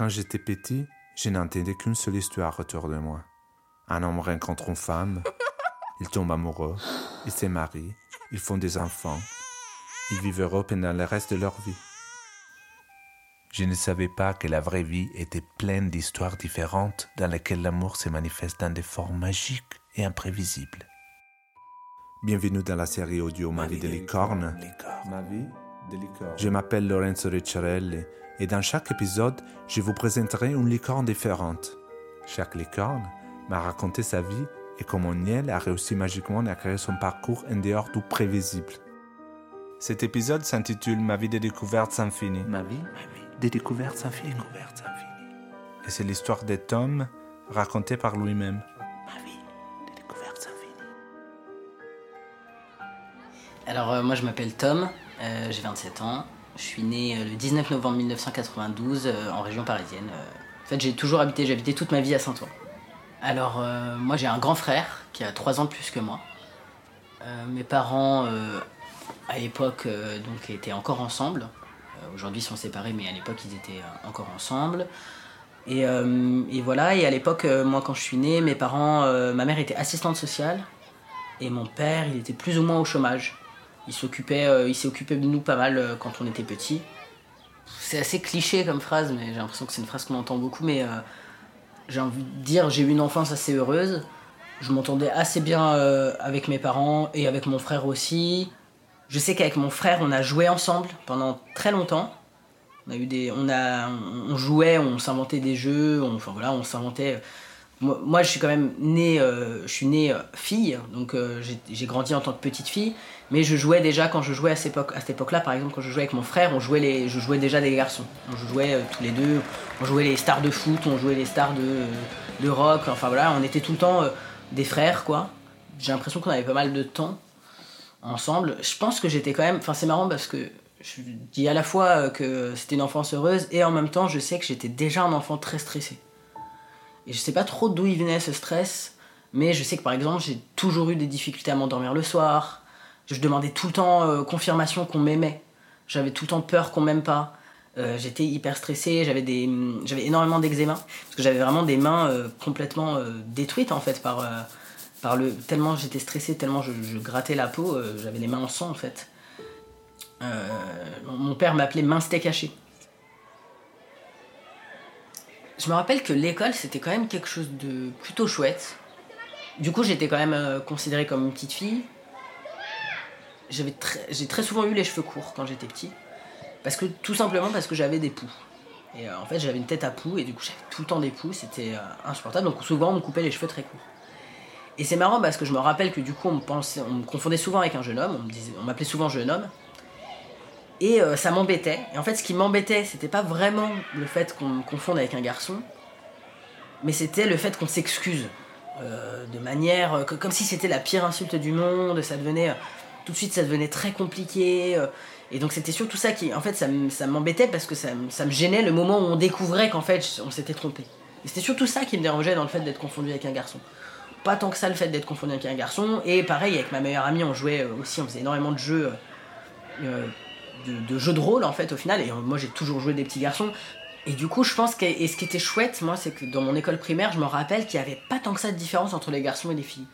Quand j'étais petit, je n'entendais qu'une seule histoire autour de moi. Un homme rencontre une femme, il tombe amoureux, il se marie, ils font des enfants, ils vivent heureux pendant le reste de leur vie. Je ne savais pas que la vraie vie était pleine d'histoires différentes dans lesquelles l'amour se manifeste dans des formes magiques et imprévisibles. Bienvenue dans la série audio Ma vie de licorne. Ma vie de licorne. Je m'appelle Lorenzo Ricciarelli et dans chaque épisode, je vous présenterai une licorne différente. Chaque licorne m'a raconté sa vie et comment Niel a réussi magiquement à créer son parcours en dehors du prévisible. Cet épisode s'intitule Ma vie de découverte sans fini. Ma vie, des découvertes fini. Et c'est l'histoire de Tom racontée par lui-même. Ma vie, des découvertes fini. Alors euh, moi je m'appelle Tom, euh, j'ai 27 ans, je suis né euh, le 19 novembre 1992 euh, en région parisienne. Euh, en fait j'ai toujours habité, j'ai habité toute ma vie à Saint-Ouen. Alors moi j'ai un grand frère qui a 3 ans de plus que moi. Mes parents à l'époque donc étaient encore ensemble. Aujourd'hui ils sont séparés mais à l'époque ils étaient encore ensemble. Et, voilà, et à l'époque, moi quand je suis né, mes parents, ma mère était assistante sociale et mon père, il était plus ou moins au chômage. Il s'occupait, euh, il s'est occupé de nous pas mal euh, quand on était petits. C'est assez cliché comme phrase, mais j'ai l'impression que c'est une phrase qu'on entend beaucoup. Mais euh, j'ai envie de dire, j'ai eu une enfance assez heureuse. Je m'entendais assez bien avec mes parents et avec mon frère aussi. Je sais qu'avec mon frère, on a joué ensemble pendant très longtemps. On a eu des, on a, on jouait, on s'inventait des jeux, on, enfin voilà, on s'inventait. Moi, je suis quand même née, euh, je suis euh, fille, donc euh, j'ai- grandi en tant que petite fille. Mais je jouais déjà quand je jouais à cette époque, à cette époque-là, par exemple, quand je jouais avec mon frère, on jouait les, je jouais déjà des garçons. On jouait euh, tous les deux, on jouait les stars de foot, on jouait les stars de, de rock. Enfin voilà, on était tout le temps des frères, quoi. J'ai l'impression qu'on avait pas mal de temps ensemble. Je pense que j'étais quand même. Enfin, c'est marrant parce que je dis à la fois que c'était une enfance heureuse et en même temps, je sais que j'étais déjà un enfant très stressé. Et je sais pas trop d'où il venait ce stress, mais je sais que par exemple, j'ai toujours eu des difficultés à m'endormir le soir. Je demandais tout le temps euh, confirmation qu'on m'aimait. J'avais tout le temps peur qu'on m'aime pas. Euh, j'étais hyper stressé, j'avais des hum, j'avais énormément d'eczéma parce que j'avais vraiment des mains euh, complètement détruites en fait par par le tellement j'étais stressé, tellement je, grattais la peau, j'avais les mains en sang en fait. Mon père m'appelait main steak. Je me rappelle que l'école c'était quand même quelque chose de plutôt chouette. Du coup j'étais quand même euh, considérée comme une petite fille. J'avais très- j'ai très souvent eu les cheveux courts quand j'étais petit. Parce que tout simplement parce que j'avais des poux. Et euh, en fait j'avais une tête à poux et du coup j'avais tout le temps des poux, c'était euh, insupportable. Donc souvent on me coupait les cheveux très courts. Et c'est marrant parce que je me rappelle que du coup on me, pensait, on me confondait souvent avec un jeune homme, on disait- on m'appelait souvent jeune homme. Et euh, ça m'embêtait. Et en fait ce qui m'embêtait c'était pas vraiment le fait qu'on me confonde avec un garçon, mais c'était le fait qu'on s'excuse. euh, de manière euh, comme si c'était la pire insulte du monde, ça devenait tout de suite ça devenait très compliqué. et donc c'était surtout ça qui, en fait, ça, m'embêtait parce que ça, me gênait le moment où on découvrait qu'en fait on s'était trompé. Et c'était surtout ça qui me dérangeait dans le fait d'être confondu avec un garçon. Pas tant que ça le fait d'être confondu avec un garçon. Et pareil avec ma meilleure amie, on jouait aussi, on faisait énormément de jeux, de, de jeux de rôle en fait au final. Et euh, moi j'ai toujours joué des petits garçons. Et du coup je pense que et ce qui était chouette moi c'est que dans mon école primaire je me rappelle qu'il y avait pas tant que ça de différence entre les garçons et les filles.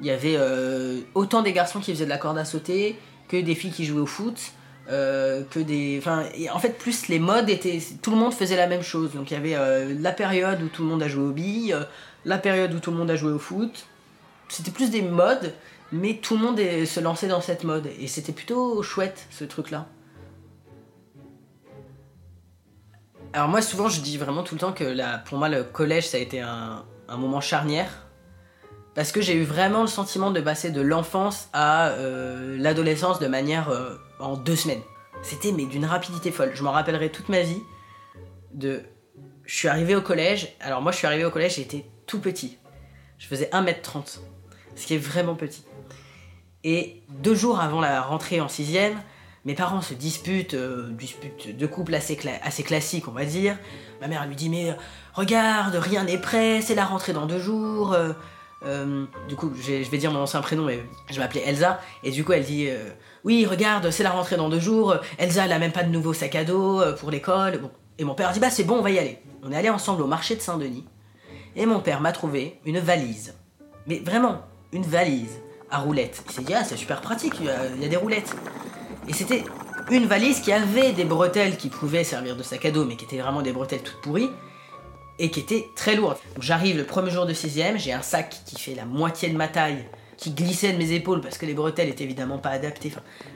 Il y avait euh, autant des garçons qui faisaient de la corde à sauter que des filles qui jouaient au foot. euh, que des enfin en fait plus les modes étaient tout le monde faisait la même chose donc il y avait la période où tout le monde a joué aux billes la période où tout le monde a joué au foot c'était plus des modes mais tout le monde se lançait dans cette mode et c'était plutôt chouette ce truc là alors moi souvent je dis vraiment tout le temps que pour moi le collège ça a été un, un moment charnière parce que j'ai eu vraiment le sentiment de passer de l'enfance à euh, l'adolescence de manière euh, en deux semaines. C'était mais d'une rapidité folle. Je m'en rappellerai toute ma vie. De, je suis arrivé au collège. Alors moi je suis arrivé au collège, j'étais tout petit. Je faisais 1m30, ce qui est vraiment petit. Et deux jours avant la rentrée en sixième, mes parents se disputent, euh, disputent de couple assez, cla- assez classique, on va dire. Ma mère lui dit mais euh, regarde, rien n'est prêt, c'est la rentrée dans deux jours. euh, du coup, je vais dire mon ancien prénom, mais je m'appelais Elsa. Et du coup, elle dit Oui, regarde, c'est la rentrée dans deux jours. Elsa, elle a même pas de nouveau sac à dos pour l'école. Et mon père dit bah c'est bon, on va y aller. On est allé ensemble au marché de Saint-Denis. Et mon père m'a trouvé une valise. Mais vraiment, une valise à roulettes. Il s'est dit ah c'est super pratique, il y, a, il des roulettes. Et c'était une valise qui avait des bretelles qui pouvaient servir de sac à dos, mais qui étaient vraiment des bretelles toutes pourries et qui étaient très lourdes. J'arrive le premier jour de sixième, j'ai un sac qui fait la moitié de ma taille, qui glissait de mes épaules parce que les bretelles étaient évidemment pas adaptées,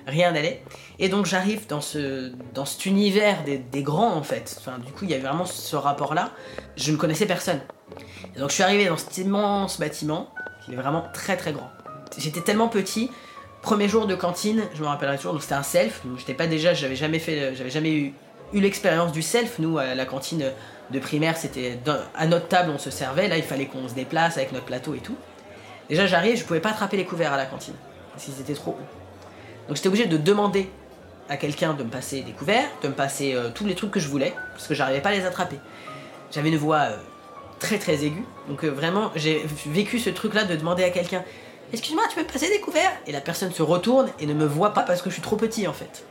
rien n'allait. Et donc j'arrive dans ce dans cet univers des, grands en fait. Enfin du coup il y avait vraiment ce rapport là. Je ne connaissais personne. Et donc je suis arrivé dans cet immense bâtiment, qui est vraiment très très grand. J'étais tellement petit. Premier jour de cantine, je me rappellerai toujours, c'était un self. J'étais pas déjà, j'avais jamais fait, j'avais jamais eu, l'expérience du self. Nous à la cantine de primaire, c'était à notre table on se servait. Là il fallait qu'on se déplace avec notre plateau et tout. Déjà j'arrive, je pouvais pas attraper les couverts à la cantine parce qu'ils étaient trop hauts. Donc j'étais obligé de demander à quelqu'un de me passer des couverts, de me passer euh, tous les trucs que je voulais parce que j'arrivais pas à les attraper. J'avais une voix euh, très très aiguë, donc euh, vraiment j'ai vécu ce truc là de demander à quelqu'un Excuse-moi, tu peux passer des couverts Et la personne se retourne et ne me voit pas parce que je suis trop petit en fait.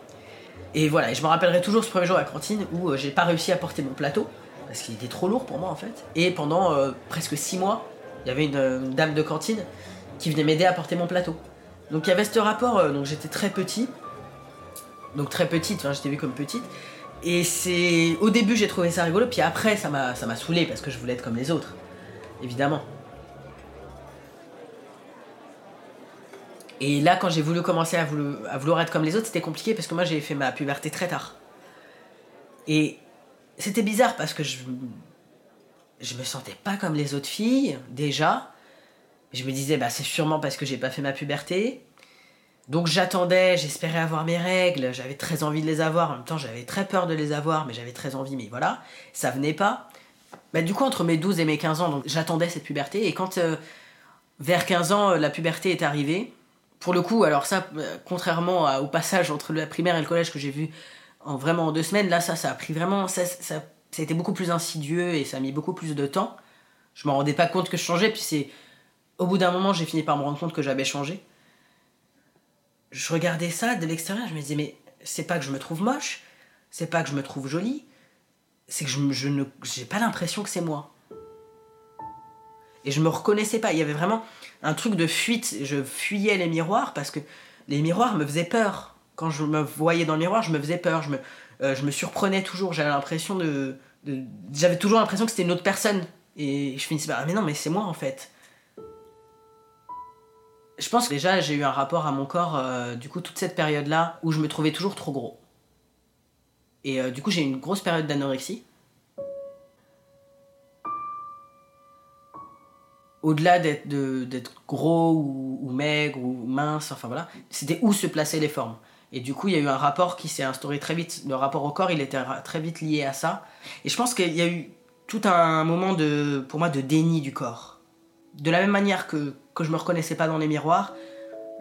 Et voilà, et je me rappellerai toujours ce premier jour à la cantine où euh, j'ai pas réussi à porter mon plateau parce qu'il était trop lourd pour moi en fait. Et pendant euh, presque 6 mois, il y avait une, euh, une dame de cantine qui venait m'aider à porter mon plateau. Donc il y avait ce rapport, donc j'étais très petit, donc très petite, enfin j'étais vue comme petite. Et c'est au début j'ai trouvé ça rigolo, puis après ça m'a ça m'a saoulé parce que je voulais être comme les autres, évidemment. Et là, quand j'ai voulu commencer à, vouloir être comme les autres, c'était compliqué parce que moi j'ai fait ma puberté très tard. Et c'était bizarre parce que je, je me sentais pas comme les autres filles, déjà. Je me disais, bah c'est sûrement parce que j'ai pas fait ma puberté. Donc j'attendais, j'espérais avoir mes règles, j'avais très envie de les avoir. En même temps, j'avais très peur de les avoir, mais j'avais très envie, mais voilà, ça venait pas. Bah, du coup, entre mes 12 et mes 15 ans, j'attendais cette puberté. Et quand euh, vers 15 ans, euh, la puberté est arrivée, pour le coup, alors ça, euh, contrairement au passage entre la primaire et le collège que j'ai vu en vraiment en deux semaines, là, ça, ça a pris vraiment. Ça, ça, ça a été beaucoup plus insidieux et ça a mis beaucoup plus de temps. Je m'en rendais pas compte que je changeais, puis c'est. Au bout d'un moment, j'ai fini par me rendre compte que j'avais changé. Je regardais ça de l'extérieur, je me disais, mais c'est pas que je me trouve moche, c'est pas que je me trouve jolie, c'est que je, je ne j'ai pas l'impression que c'est moi. Et je me reconnaissais pas. Il y avait vraiment un truc de fuite. Je fuyais les miroirs parce que les miroirs me faisaient peur. Quand je me voyais dans le miroir, je me faisais peur. Je me, euh, surprenais toujours. J'avais toujours l'impression que c'était une autre personne. Et je finissais par. Ah, mais non, mais c'est moi en fait. Je pense que déjà j'ai eu un rapport à mon corps, euh, du coup, toute cette période-là où je me trouvais toujours trop gros. Et euh, du coup, j'ai eu une grosse période d'anorexie. Au-delà d'être gros ou, ou maigre ou mince, enfin voilà, c'était où se plaçaient les formes. Et du coup, il y a eu un rapport qui s'est instauré très vite. Le rapport au corps, il était très vite lié à ça. Et je pense qu'il y a eu tout un moment de, pour moi, de déni du corps. De la même manière que, que je me reconnaissais pas dans les miroirs,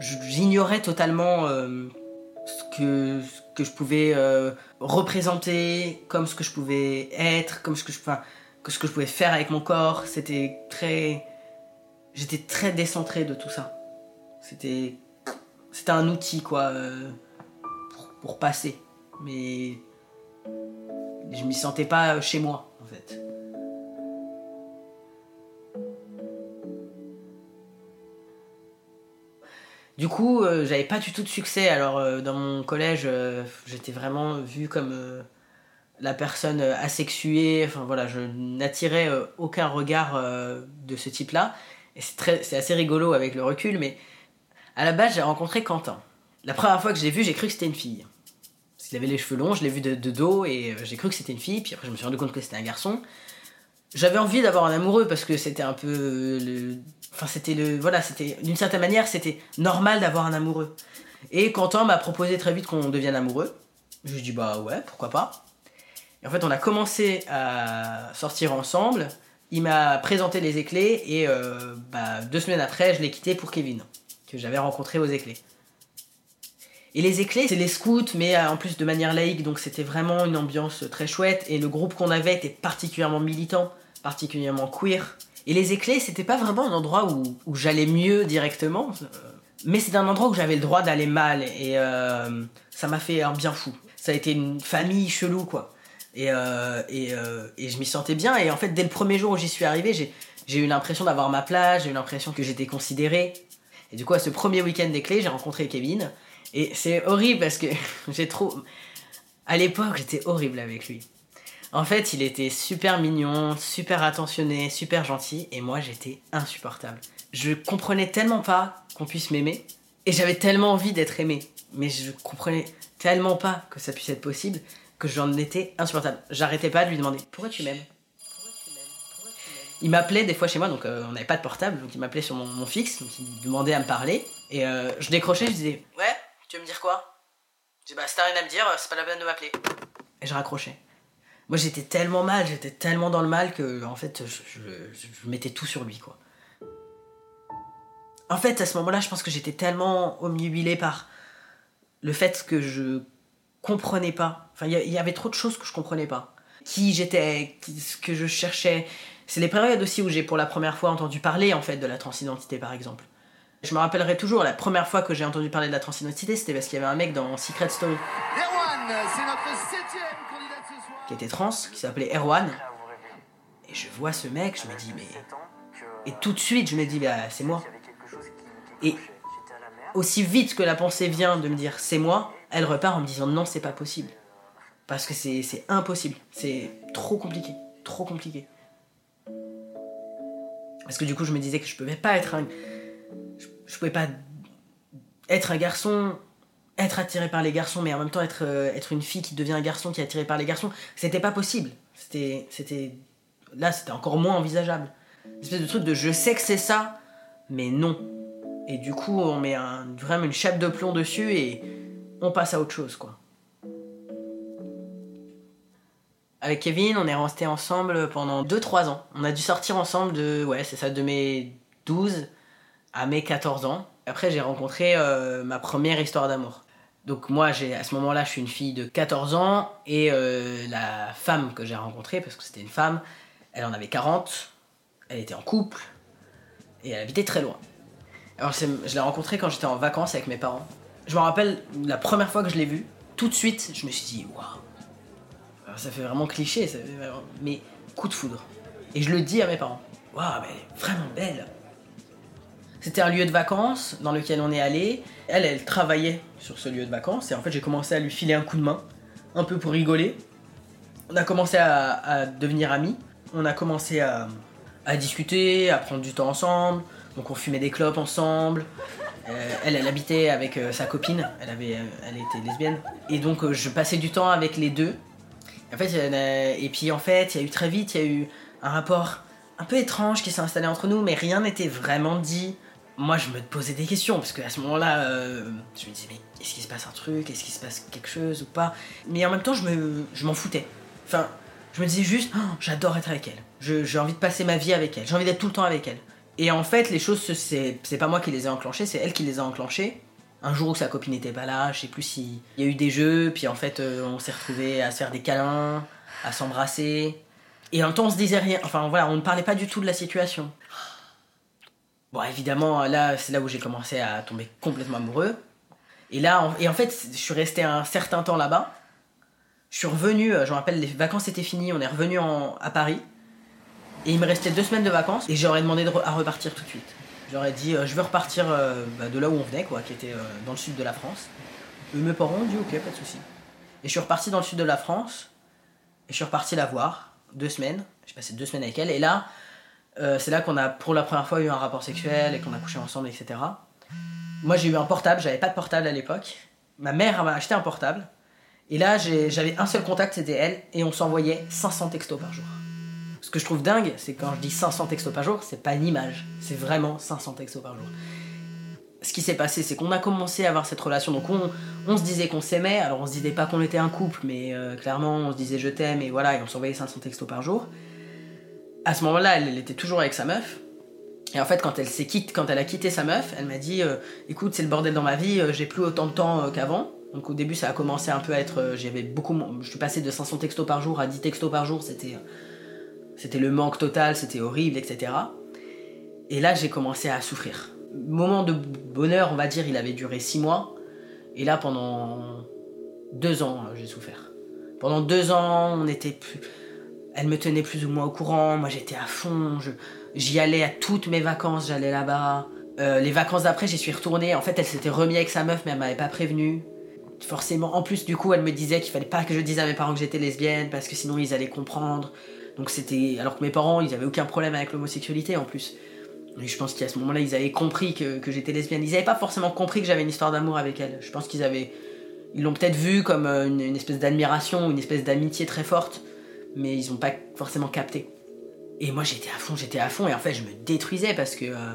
j'ignorais totalement euh, ce, que, je pouvais euh, représenter, comme ce que je pouvais être, comme ce que je, ce que je pouvais faire avec mon corps. C'était très. J'étais très décentré de tout ça. C'était. C'était un outil, quoi, euh, pour, passer. Mais. Je m'y sentais pas chez moi, en fait. Du coup, euh, j'avais pas du tout de succès. Alors, euh, dans mon collège, euh, j'étais vraiment vu comme euh, la personne euh, asexuée. Enfin, voilà, je n'attirais euh, aucun regard euh, de ce type-là. Et c'est assez rigolo avec le recul, mais à la base, j'ai rencontré Quentin. La première fois que je l'ai vu, j'ai cru que c'était une fille. Parce qu'il avait les cheveux longs, je l'ai vu de, de dos et euh, j'ai cru que c'était une fille. Puis après, je me suis rendu compte que c'était un garçon. J'avais envie d'avoir un amoureux parce que c'était un peu euh, le. Enfin, c'était le. Voilà, c'était. D'une certaine manière, c'était normal d'avoir un amoureux. Et Quentin m'a proposé très vite qu'on devienne amoureux. Je lui ai dit, bah ouais, pourquoi pas. Et en fait, on a commencé à sortir ensemble. Il m'a présenté les éclés et euh, bah, deux semaines après, je l'ai quitté pour Kevin, que j'avais rencontré aux éclés. Et les éclés, c'est les scouts, mais euh, en plus de manière laïque, donc c'était vraiment une ambiance très chouette. Et le groupe qu'on avait était particulièrement militant, particulièrement queer. Et les éclés, c'était pas vraiment un endroit où, j'allais mieux directement, euh, mais c'était un endroit où j'avais le droit d'aller mal. Et ça m'a fait un bien fou. Ça a été une famille chelou, quoi. Et, euh, et, euh, et je m'y sentais bien. Et en fait, dès le premier jour où j'y suis arrivé, j'ai, eu l'impression d'avoir ma place, j'ai eu l'impression que j'étais considéré. Et du coup, à ce premier week-end des clés, j'ai rencontré Kevin. Et c'est horrible parce que j'ai trop. À l'époque, j'étais horrible avec lui. En fait, il était super mignon, super attentionné, super gentil. Et moi, j'étais insupportable. Je comprenais tellement pas qu'on puisse m'aimer. Et j'avais tellement envie d'être aimé. Mais je comprenais tellement pas que ça puisse être possible que j'en étais insupportable. J'arrêtais pas de lui demander Pourquoi tu m'aimes? Il m'appelait des fois chez moi, donc euh, on n'avait pas de portable, donc il m'appelait sur mon, fixe, donc il demandait à me parler. Et euh, je décrochais, je disais Ouais, tu veux me dire quoi? Je dis Bah, si t'as rien à me dire, c'est pas la peine de m'appeler. Et je raccrochais. Moi j'étais tellement mal, j'étais tellement dans le mal que en fait je, mettais tout sur lui quoi. En fait à ce moment-là je pense que j'étais tellement omnubilé par le fait que je comprenais pas. Enfin il y avait trop de choses que je comprenais pas. Qui j'étais, ce que je cherchais. C'est les périodes aussi où j'ai pour la première fois entendu parler en fait de la transidentité par exemple. Je me rappellerai toujours la première fois que j'ai entendu parler de la transidentité c'était parce qu'il y avait un mec dans Secret Story Erwan, c'est notre septième candidat de ce soir. qui était trans, qui s'appelait Erwan. Et je vois ce mec, je me dis, mais. Et tout de suite, je me dis, bah, c'est moi. Et aussi vite que la pensée vient de me dire, c'est moi, elle repart en me disant, non, c'est pas possible. Parce que c'est impossible. C'est trop compliqué. Trop compliqué. Parce que du coup, je me disais que je pouvais pas être un. Je, pouvais pas être un garçon, être attiré par les garçons, mais en même temps être, euh, une fille qui devient un garçon qui est attiré par les garçons. C'était pas possible. C'était. c'était Là, c'était encore moins envisageable. Une espèce de truc de je sais que c'est ça, mais non. Et du coup, on met vraiment une chape de plomb dessus et on passe à autre chose, quoi. Avec Kevin, on est resté ensemble pendant 2-3 ans. On a dû sortir ensemble de, ouais, c'est ça, de mes 12 à mes 14 ans. Après, j'ai rencontré euh, ma première histoire d'amour. Donc moi, j'ai à ce moment-là, je suis une fille de 14 ans et euh, la femme que j'ai rencontrée, parce que c'était une femme, elle en avait 40, elle était en couple et elle habitait très loin. Alors je l'ai rencontrée quand j'étais en vacances avec mes parents. Je me rappelle la première fois que je l'ai vue, tout de suite, je me suis dit waouh. Ça fait vraiment cliché, ça fait vraiment- mais coup de foudre. Et je le dis à mes parents. Waouh, mais vraiment belle. C'était un lieu de vacances dans lequel on est allé. Elle, elle travaillait sur ce lieu de vacances et en fait j'ai commencé à lui filer un coup de main, un peu pour rigoler. On a commencé à, à devenir amis. On a commencé à, à discuter, à prendre du temps ensemble. Donc on fumait des clopes ensemble. Euh, elle, habitait avec euh, sa copine. Elle avait, euh, elle était lesbienne. Et donc je passais du temps avec les deux. En fait, et puis en fait, il y a eu très vite, il y a eu un rapport un peu étrange qui s'est installé entre nous, mais rien n'était vraiment dit. Moi, je me posais des questions parce qu'à ce moment-là, je me disais mais est-ce qu'il se passe un truc, est-ce qu'il se passe quelque chose ou pas? Mais en même temps, je me, je m'en foutais. Enfin, je me disais juste, Oh, j'adore être avec elle. J'ai envie de passer ma vie avec elle. J'ai envie d'être tout le temps avec elle. Et en fait, les choses, se- c'est c'est pas moi qui les ai enclenchées, c'est elle qui les a enclenchées. Un jour où sa copine n'était pas là, je sais plus si. Il y a eu des jeux, puis en fait, euh, on s'est retrouvés à se faire des câlins, à s'embrasser. Et en même temps, on se disait rien. Enfin voilà, on ne parlait pas du tout de la situation. Bon, évidemment, là, c'est là où j'ai commencé à tomber complètement amoureux. Et là, et en fait, je suis resté un certain temps là-bas. Je suis revenu, euh, je me rappelle, les vacances étaient finies, on est revenu en- à Paris. Et il me restait deux semaines de vacances et j'aurais demandé à repartir tout de suite. J'aurais dit, euh, je veux repartir euh, bah, de là où on venait, quoi, qui était euh, dans le sud de la France. Et mes parents ont dit, ok, pas de souci. Et je suis reparti dans le sud de la France. Et je suis reparti la voir, deux semaines. J'ai passé deux semaines avec elle. Et là, c'est là qu'on a pour la première fois eu un rapport sexuel et qu'on a couché ensemble, etc. Moi, j'ai eu un portable, j'avais pas de portable à l'époque. Ma mère m'a acheté un portable. Et là, j'avais un seul contact, c'était elle. Et on s'envoyait 500 textos par jour. Ce que je trouve dingue, c'est quand je dis 500 textos par jour, c'est pas une image. C'est vraiment 500 textos par jour. Ce qui s'est passé, c'est qu'on a commencé à avoir cette relation. Donc on, on se disait qu'on s'aimait. Alors on se disait pas qu'on était un couple, mais euh, clairement on se disait je t'aime et voilà, et on s'envoyait 500 textos par jour. À ce moment-là, elle, était toujours avec sa meuf. Et en fait, quand elle, s'est quand elle a quitté sa meuf, elle m'a dit euh, Écoute, c'est le bordel dans ma vie, euh, j'ai plus autant de temps qu'avant. Donc au début, ça a commencé un peu à être. J'avais beaucoup. Je suis passé de 500 textos par jour à 10 textos par jour. C'était. C'était le manque total, c'était horrible, etc. Et là, j'ai commencé à souffrir. Moment de bonheur, on va dire, il avait duré 6 mois. Et là, pendant 2 ans, euh, j'ai souffert. Pendant deux ans, on était plus... Elle me tenait plus ou moins au courant, moi j'étais à fond, j'y allais à toutes mes vacances, j'allais là-bas. Euh, les vacances d'après, j'y suis retournée. En fait, elle s'était remise avec sa meuf, mais elle m'avait pas prévenu. Forcément, en plus, du coup, elle me disait qu'il fallait pas que je dise à mes parents que j'étais lesbienne, parce que sinon ils allaient comprendre. Donc c'était. Alors que mes parents, ils avaient aucun problème avec l'homosexualité en plus. Et je pense qu'à ce moment-là, ils avaient compris que, que j'étais lesbienne. Ils avaient pas forcément compris que j'avais une histoire d'amour avec elle. Je pense qu'ils avaient. Ils l'ont peut-être vu comme euh, une, espèce d'admiration, une espèce d'amitié très forte, mais ils ont pas forcément capté. Et moi, j'étais à fond, j'étais à fond, et en fait, je me détruisais parce que. euh,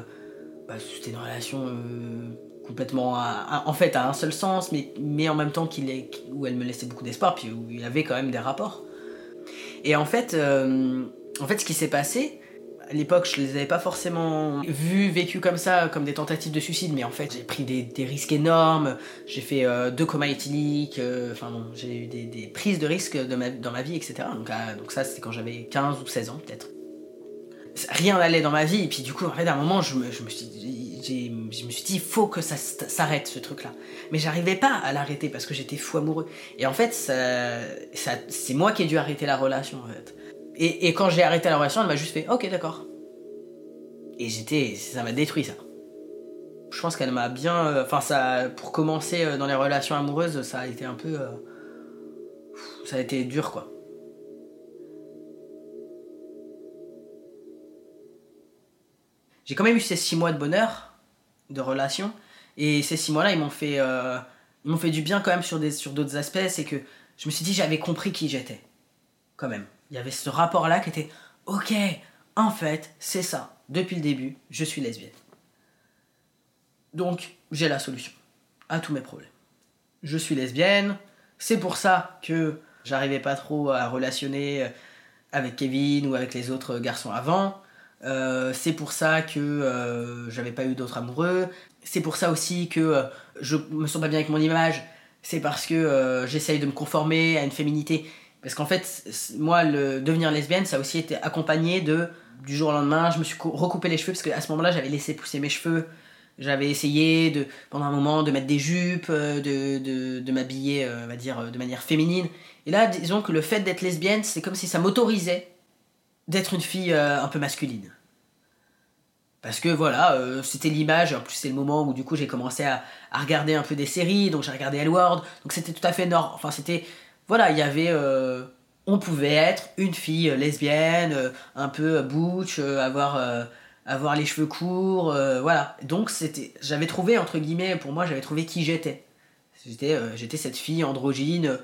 bah, c'était une relation euh, complètement à- en fait à un seul sens mais, mais en même temps qu'il est, où elle me laissait beaucoup d'espoir puis où il y avait quand même des rapports et en fait euh, en fait ce qui s'est passé à l'époque je les avais pas forcément vus vécus comme ça comme des tentatives de suicide mais en fait j'ai pris des, risques énormes. J'ai fait euh, deux comas éthyliques euh, enfin bon j'ai eu des, prises de risques dans ma vie etc donc, donc ça c'était quand j'avais 15 ou 16 ans peut-être. Rien n'allait dans ma vie et puis du coup en fait à un moment je me, je me suis j'ai- je me suis dit il faut que ça s'arrête ce truc là mais j'arrivais pas à l'arrêter parce que j'étais fou amoureux. Et en fait c'est moi qui ai dû arrêter la relation en fait. Et, et quand j'ai arrêté la relation elle m'a juste fait ok d'accord. Et j'étais ça m'a détruit ça. Je pense qu'elle m'a bien euh, enfin ça pour commencer euh, dans les relations amoureuses ça a été un peu euh, ça a été dur quoi. J'ai quand même eu ces six mois de bonheur de relation et ces six mois-là ils m'ont fait euh, ils m'ont fait du bien quand même sur sur d'autres aspects. C'est que je me suis dit j'avais compris qui j'étais quand même. Il y avait ce rapport là qui était ok en fait c'est ça. Depuis le début je suis lesbienne. Donc j'ai la solution à tous mes problèmes. Je suis lesbienne. C'est pour ça que j'arrivais pas trop à relationner avec Kevin ou avec les autres garçons avant euh, c'est pour ça que euh, j'avais pas eu d'autres amoureux. C'est pour ça aussi que euh, je me sens pas bien avec mon image. C'est parce que j'essaye de me conformer à une féminité. Parce qu'en fait, moi, le devenir lesbienne, ça a aussi été accompagné de du jour au lendemain, je me suis cou- recoupé les cheveux parce qu'à ce moment-là, j'avais laissé pousser mes cheveux. J'avais essayé de, pendant un moment de mettre des jupes, de, de, de m'habiller, on va dire, de manière féminine. Et là, disons que le fait d'être lesbienne, c'est comme si ça m'autorisait d'être une fille euh, un peu masculine. Parce que voilà, euh, c'était l'image, en plus c'est le moment où du coup j'ai commencé à, regarder un peu des séries, donc j'ai regardé Elward, donc c'était tout à fait normal. Enfin c'était, voilà, il y avait, euh, on pouvait être une fille lesbienne, un peu butch, avoir, avoir les cheveux courts, voilà. Donc c'était, j'avais trouvé entre guillemets, pour moi j'avais trouvé qui j'étais. J'étais, j'étais cette fille androgyne.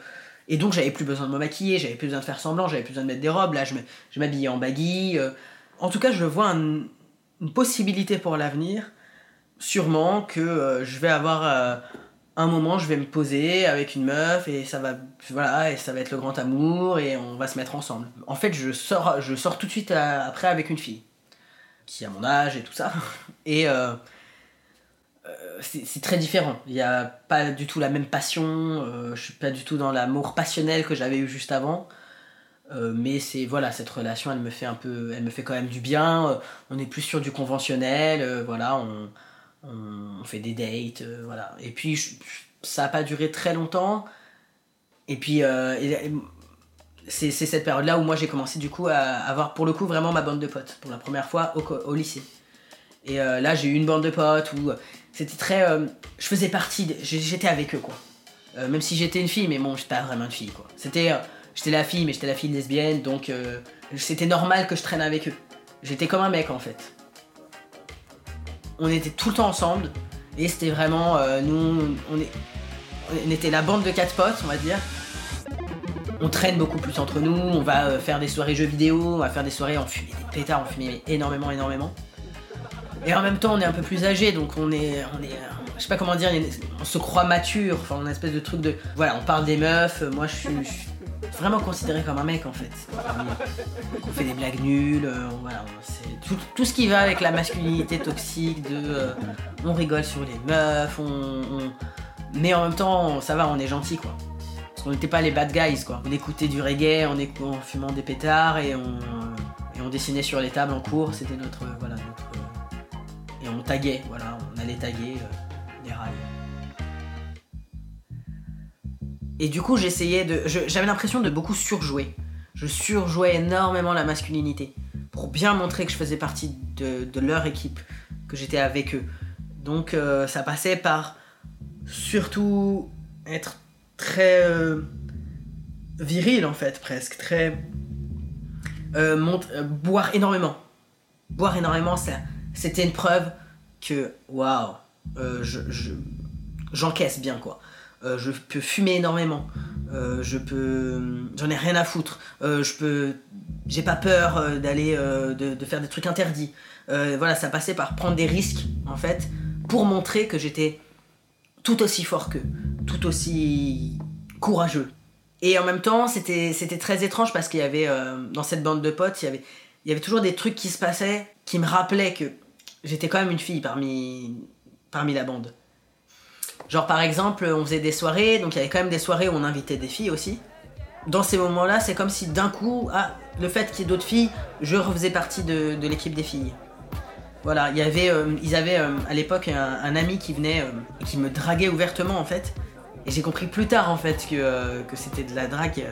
Et donc j'avais plus besoin de me maquiller, j'avais plus besoin de faire semblant, j'avais plus besoin de mettre des robes. Là, je m'habillais en baggy. euh. En tout cas, je vois un- une possibilité pour l'avenir. Sûrement que euh, je vais avoir euh, un moment, je vais me poser avec une meuf et ça va, voilà, et ça va être le grand amour et on va se mettre ensemble. En fait, je sors, je sors tout de suite après avec une fille qui a mon âge et tout ça. Et c'est c'est très différent. Il n'y a pas du tout la même passion. euh, je suis pas du tout dans l'amour passionnel que j'avais eu juste avant. Euh, mais c'est voilà cette relation elle me fait un peu elle me fait quand même du bien Euh, on est plus sur du conventionnel euh, voilà on, on, fait des dates euh, voilà et puis je- ça a pas duré très longtemps et puis euh, c'est cette période là où moi j'ai commencé du coup à avoir pour le coup vraiment ma bande de potes pour la première fois au, au lycée et euh, là j'ai eu une bande de potes où euh, c'était très euh, je faisais partie j'étais avec eux quoi. Euh, même si j'étais une fille mais bon j'étais pas vraiment une fille quoi. C'était euh, j'étais la fille mais j'étais la fille lesbienne donc c'était normal que je traîne avec eux. J'étais comme un mec en fait. On était tout le temps ensemble et c'était vraiment nous on, était la bande de quatre potes on va dire. On traîne beaucoup plus entre nous on va faire des soirées jeux vidéo on va faire des soirées on fumait des pétards on fumait énormément énormément et en même temps on est un peu plus âgé donc on est on est je sais pas comment dire on se croit mature enfin on une espèce de truc de voilà on parle des meufs moi je suis, vraiment considéré comme un mec en fait. On fait des blagues nulles euh, voilà on- c'est tout, ce qui va avec la masculinité toxique de euh, on rigole sur les meufs on, on- mais en même temps ça va on est gentil quoi. Parce qu'on n'était pas les bad guys quoi. On écoutait du reggae écou- en fumant des pétards et on et on dessinait sur les tables en cours c'était notre voilà notre et on taguait voilà on allait taguer euh, les rails Et du coup, j'essayais de. J'avais l'impression de beaucoup surjouer. Je surjouais énormément la masculinité. Pour bien montrer que je faisais partie de, leur équipe, que j'étais avec eux. Donc, euh, ça passait par surtout être très euh, viril, en fait, presque. Très. euh, euh, boire énormément. Boire énormément, ça, c'était une preuve que, waouh, euh, je, je- j'encaisse bien, quoi. Euh, je peux fumer énormément. Euh, je peux. J'en ai rien à foutre. Je peux. J'ai pas peur d'aller. de, faire des trucs interdits. Voilà, ça passait par prendre des risques, en fait, pour montrer que j'étais tout aussi fort qu'eux. Tout aussi courageux. Et en même temps, c'était très étrange parce qu'il y avait. dans cette bande de potes, il y avait, il y avait toujours des trucs qui se passaient qui me rappelaient que j'étais quand même une fille parmi, la bande. Genre par exemple, on faisait des soirées, donc il y avait quand même des soirées où on invitait des filles aussi. Dans ces moments-là, c'est comme si d'un coup, ah, le fait qu'il y ait d'autres filles, je refaisais partie de, l'équipe des filles. Voilà, il y avait, euh, ils avaient euh, à l'époque un, ami qui venait euh, qui me draguait ouvertement en fait. Et j'ai compris plus tard en fait que, que c'était de la drague.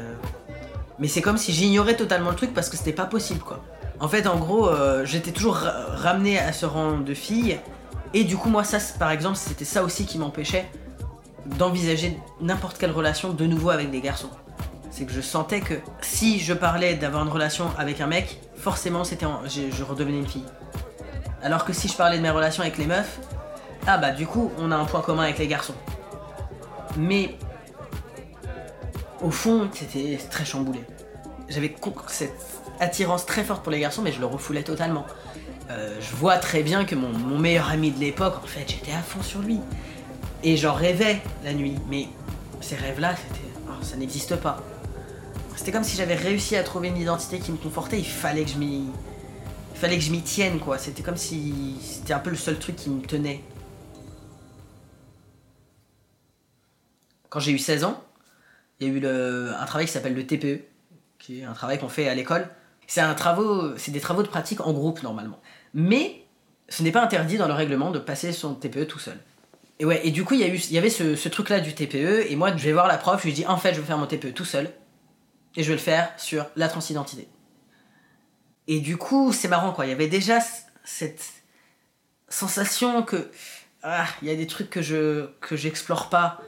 Mais c'est comme si j'ignorais totalement le truc parce que c'était pas possible quoi. En fait, en gros, euh, j'étais toujours ra- ramené à ce rang de fille. Et du coup, moi, ça, par exemple, c'était ça aussi qui m'empêchait d'envisager n'importe quelle relation de nouveau avec des garçons. C'est que je sentais que si je parlais d'avoir une relation avec un mec, forcément, c'était je, je redevenais une fille. Alors que si je parlais de mes relations avec les meufs, ah bah du coup, on a un point commun avec les garçons. Mais au fond, c'était très chamboulé. J'avais cette attirance très forte pour les garçons, mais je le refoulais totalement. Euh, je vois très bien que mon, meilleur ami de l'époque, en fait, j'étais à fond sur lui. Et j'en rêvais la nuit, mais ces rêves-là, oh, ça n'existe pas. C'était comme si j'avais réussi à trouver une identité qui me confortait, il fallait que je m'y... Fallait que je m'y tienne, quoi. C'était comme si c'était un peu le seul truc qui me tenait. Quand j'ai eu 16 ans, il y a eu le- un travail qui s'appelle le TPE, qui est un travail qu'on fait à l'école. C'est un travaux, c'est des travaux de pratique en groupe normalement. Mais ce n'est pas interdit dans le règlement de passer son TPE tout seul. Et ouais, et du coup, il y, y avait ce, truc-là du TPE, et moi, je vais voir la prof, je lui dis en fait, je vais faire mon TPE tout seul, et je vais le faire sur la transidentité. Et du coup, c'est marrant quoi, il y avait déjà cette sensation que ah, il y a des trucs que je que j'explore pas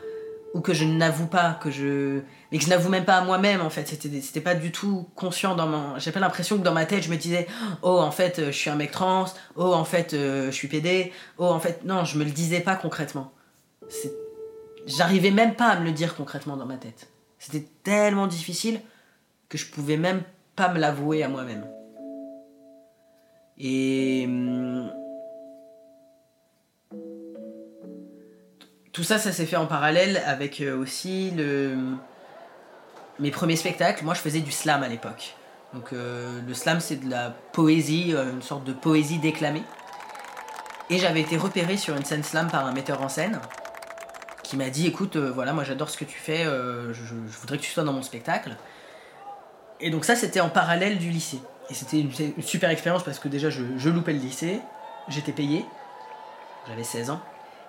ou que je n'avoue pas, que je mais que je n'avoue même pas à moi-même en fait. C'était pas du tout conscient dans mon. J'ai pas l'impression que dans ma tête je me disais oh en fait euh, je suis un mec trans, oh en fait euh, je suis pédé, oh en fait non je me le disais pas concrètement. J'arrivais même pas à me le dire concrètement dans ma tête. C'était tellement difficile que je pouvais même pas me l'avouer à moi-même. Et tout ça, ça s'est fait en parallèle avec euh, aussi le... mes premiers spectacles. Moi, je faisais du slam à l'époque. Donc, euh, le slam, c'est de la poésie, euh, une sorte de poésie déclamée. Et j'avais été repéré sur une scène slam par un metteur en scène qui m'a dit écoute, voilà, moi j'adore ce que tu fais, je, je voudrais que tu sois dans mon spectacle. Et donc, ça, c'était en parallèle du lycée. Et c'était une, une super expérience parce que déjà, je, je loupais le lycée, j'étais payé, j'avais 16 ans.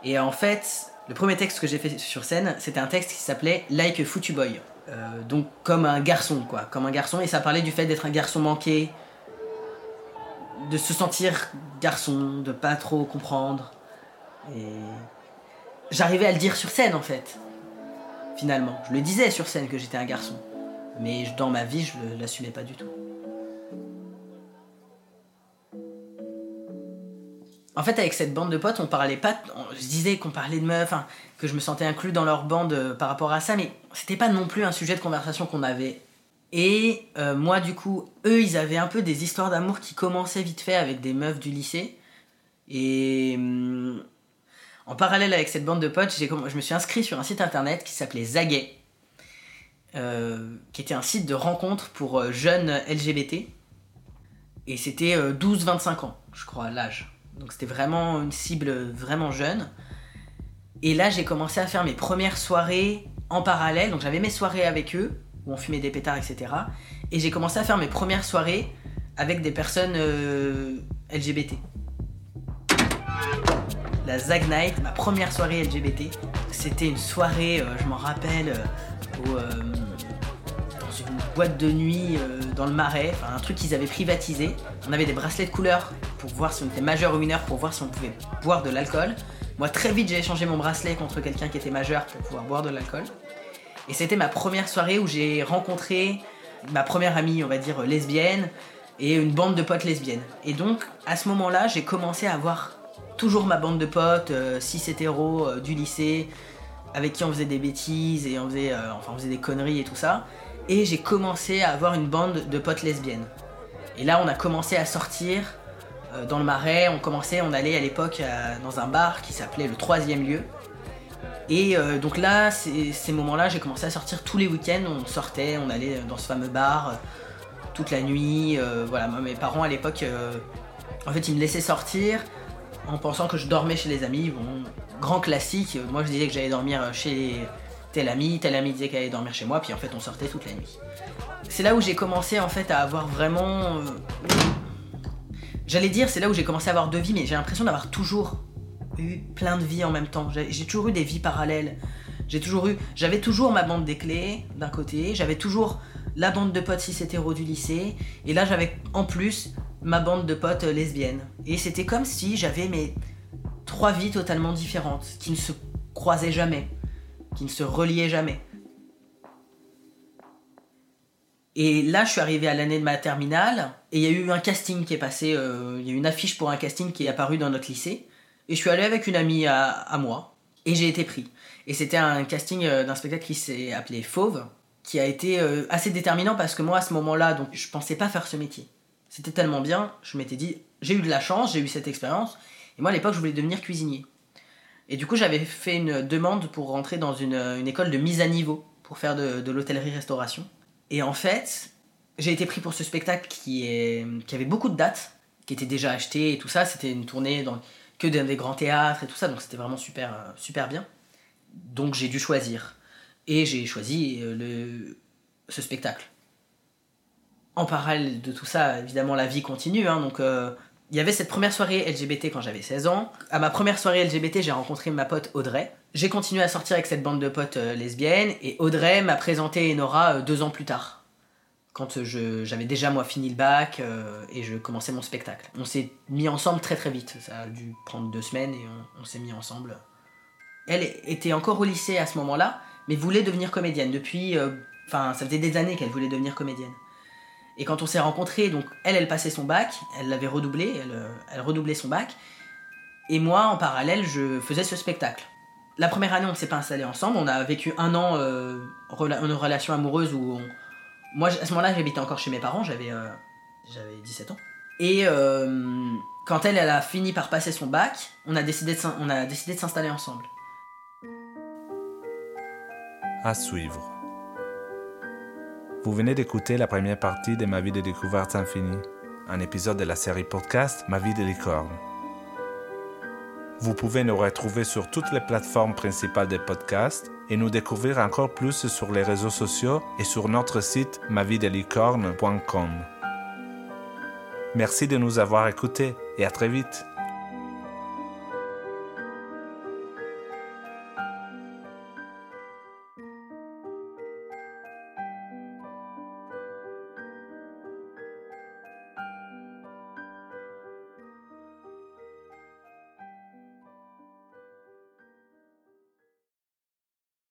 Et en fait, le premier texte que j'ai fait sur scène, c'était un texte qui s'appelait Like a Foutu Boy. Euh, donc comme un garçon, quoi. Comme un garçon. Et ça parlait du fait d'être un garçon manqué, de se sentir garçon, de pas trop comprendre. Et j'arrivais à le dire sur scène, en fait. Finalement. Je le disais sur scène que j'étais un garçon. Mais dans ma vie, je le- l'assumais pas du tout. En fait, avec cette bande de potes, on parlait pas. on- je disais qu'on parlait de meufs, hein, que je me sentais inclus dans leur bande euh, par rapport à ça, mais c'était pas non plus un sujet de conversation qu'on avait. Et euh, moi, du coup, eux, ils avaient un peu des histoires d'amour qui commençaient vite fait avec des meufs du lycée. Et hum, en parallèle avec cette bande de potes, je me suis inscrit sur un site internet qui s'appelait Zaguet, euh, qui était un site de rencontre pour jeunes LGBT. Et c'était euh, 12-25 ans, je crois, l'âge. Donc c'était vraiment une cible vraiment jeune. Et là, j'ai commencé à faire mes premières soirées en parallèle. Donc j'avais mes soirées avec eux, où on fumait des pétards, etc. Et j'ai commencé à faire mes premières soirées avec des personnes euh, LGBT. La Zag Night, ma première soirée LGBT, c'était une soirée, euh, je m'en rappelle, euh, boîte de nuit euh, dans le marais, enfin un truc qu'ils avaient privatisé. On avait des bracelets de couleur pour voir si on était majeur ou mineur, pour voir si on pouvait boire de l'alcool. Moi, très vite, j'ai échangé mon bracelet contre quelqu'un qui était majeur pour pouvoir boire de l'alcool. Et c'était ma première soirée où j'ai rencontré ma première amie, on va dire, lesbienne, et une bande de potes lesbiennes. Et donc, à ce moment-là, j'ai commencé à avoir toujours ma bande de potes, 6 hétéros euh, du lycée, avec qui on faisait des bêtises et on faisait, euh, enfin, on faisait des conneries et tout ça. Et j'ai commencé à avoir une bande de potes lesbiennes. Et là, on a commencé à sortir euh, dans le marais. On commençait, on allait à l'époque euh, dans un bar qui s'appelait le Troisième Lieu. Et euh, donc là, ces, moments-là, j'ai commencé à sortir tous les week-ends. On sortait, on allait dans ce fameux bar toute la nuit. voilà, mes parents à l'époque, en fait, ils me laissaient sortir en pensant que je dormais chez les amis. Grand classique. Moi, je disais que j'allais dormir chez tel ami, tel ami disait qu'elle allait dormir chez moi, puis en fait, on sortait toute la nuit. C'est là où j'ai commencé en fait à avoir vraiment. euh, J'allais dire, c'est là où j'ai commencé à avoir deux vies, mais j'ai l'impression d'avoir toujours eu plein de vies en même temps. J'ai toujours eu des vies parallèles. J'ai toujours eu, j'avais toujours ma bande des clés d'un côté, j'avais toujours la bande de potes cis hétéros du lycée, et là j'avais en plus ma bande de potes euh, lesbiennes. Et c'était comme si j'avais mes trois vies totalement différentes, qui ne se croisaient jamais, qui ne se reliaient jamais. Et là, je suis arrivé à l'année de ma terminale, et il y a eu un casting qui est passé, euh, il y a eu une affiche pour un casting qui est apparu dans notre lycée, et je suis allé avec une amie à, à moi, et j'ai été pris. Et c'était un casting euh, d'un spectacle qui s'est appelé Fauve, qui a été euh, assez déterminant parce que moi, à ce moment-là, donc je pensais pas faire ce métier. C'était tellement bien, je m'étais dit, j'ai eu de la chance, j'ai eu cette expérience, et moi à l'époque, je voulais devenir cuisinier. Et du coup, j'avais fait une demande pour rentrer dans une, une école de mise à niveau, pour faire de, l'hôtellerie-restauration. Et en fait, j'ai été pris pour ce spectacle qui, est, qui avait beaucoup de dates, qui étaient déjà achetées et tout ça. C'était une tournée dans, que dans des grands théâtres et tout ça, donc c'était vraiment super, super bien. Donc j'ai dû choisir. Et j'ai choisi euh, le, ce spectacle. En parallèle de tout ça, évidemment, la vie continue. hein, donc euh, il y avait cette première soirée LGBT quand j'avais 16 ans. À ma première soirée LGBT, j'ai rencontré ma pote Audrey. J'ai continué à sortir avec cette bande de potes euh, lesbiennes et Audrey m'a présenté Enora euh, deux ans plus tard. Quand euh, j'avais déjà moi fini le bac et je commençais mon spectacle. On s'est mis ensemble très très vite. Ça a dû prendre deux semaines et on, on s'est mis ensemble. Elle était encore au lycée à ce moment-là, mais voulait devenir comédienne depuis. Enfin, ça faisait des années qu'elle voulait devenir comédienne. Et quand on s'est rencontrés, donc elle, elle passait son bac, elle l'avait redoublé, elle, euh, elle redoublait son bac. Et moi, en parallèle, je faisais ce spectacle. La première année, on ne s'est pas installés ensemble. On a vécu un an euh, une relation amoureuse où moi, à ce moment-là, j'habitais encore chez mes parents. J'avais euh, j'avais 17 ans. Et euh, quand elle, elle a fini par passer son bac, on a décidé de on a décidé de s'installer ensemble. À suivre. Vous venez d'écouter la première partie de Ma vie de découverte infinie, un épisode de la série podcast Ma vie de licorne. Vous pouvez nous retrouver sur toutes les plateformes principales des podcasts et nous découvrir encore plus sur les réseaux sociaux et sur notre site mavidelicorne.com. Merci de nous avoir écoutés et à très vite.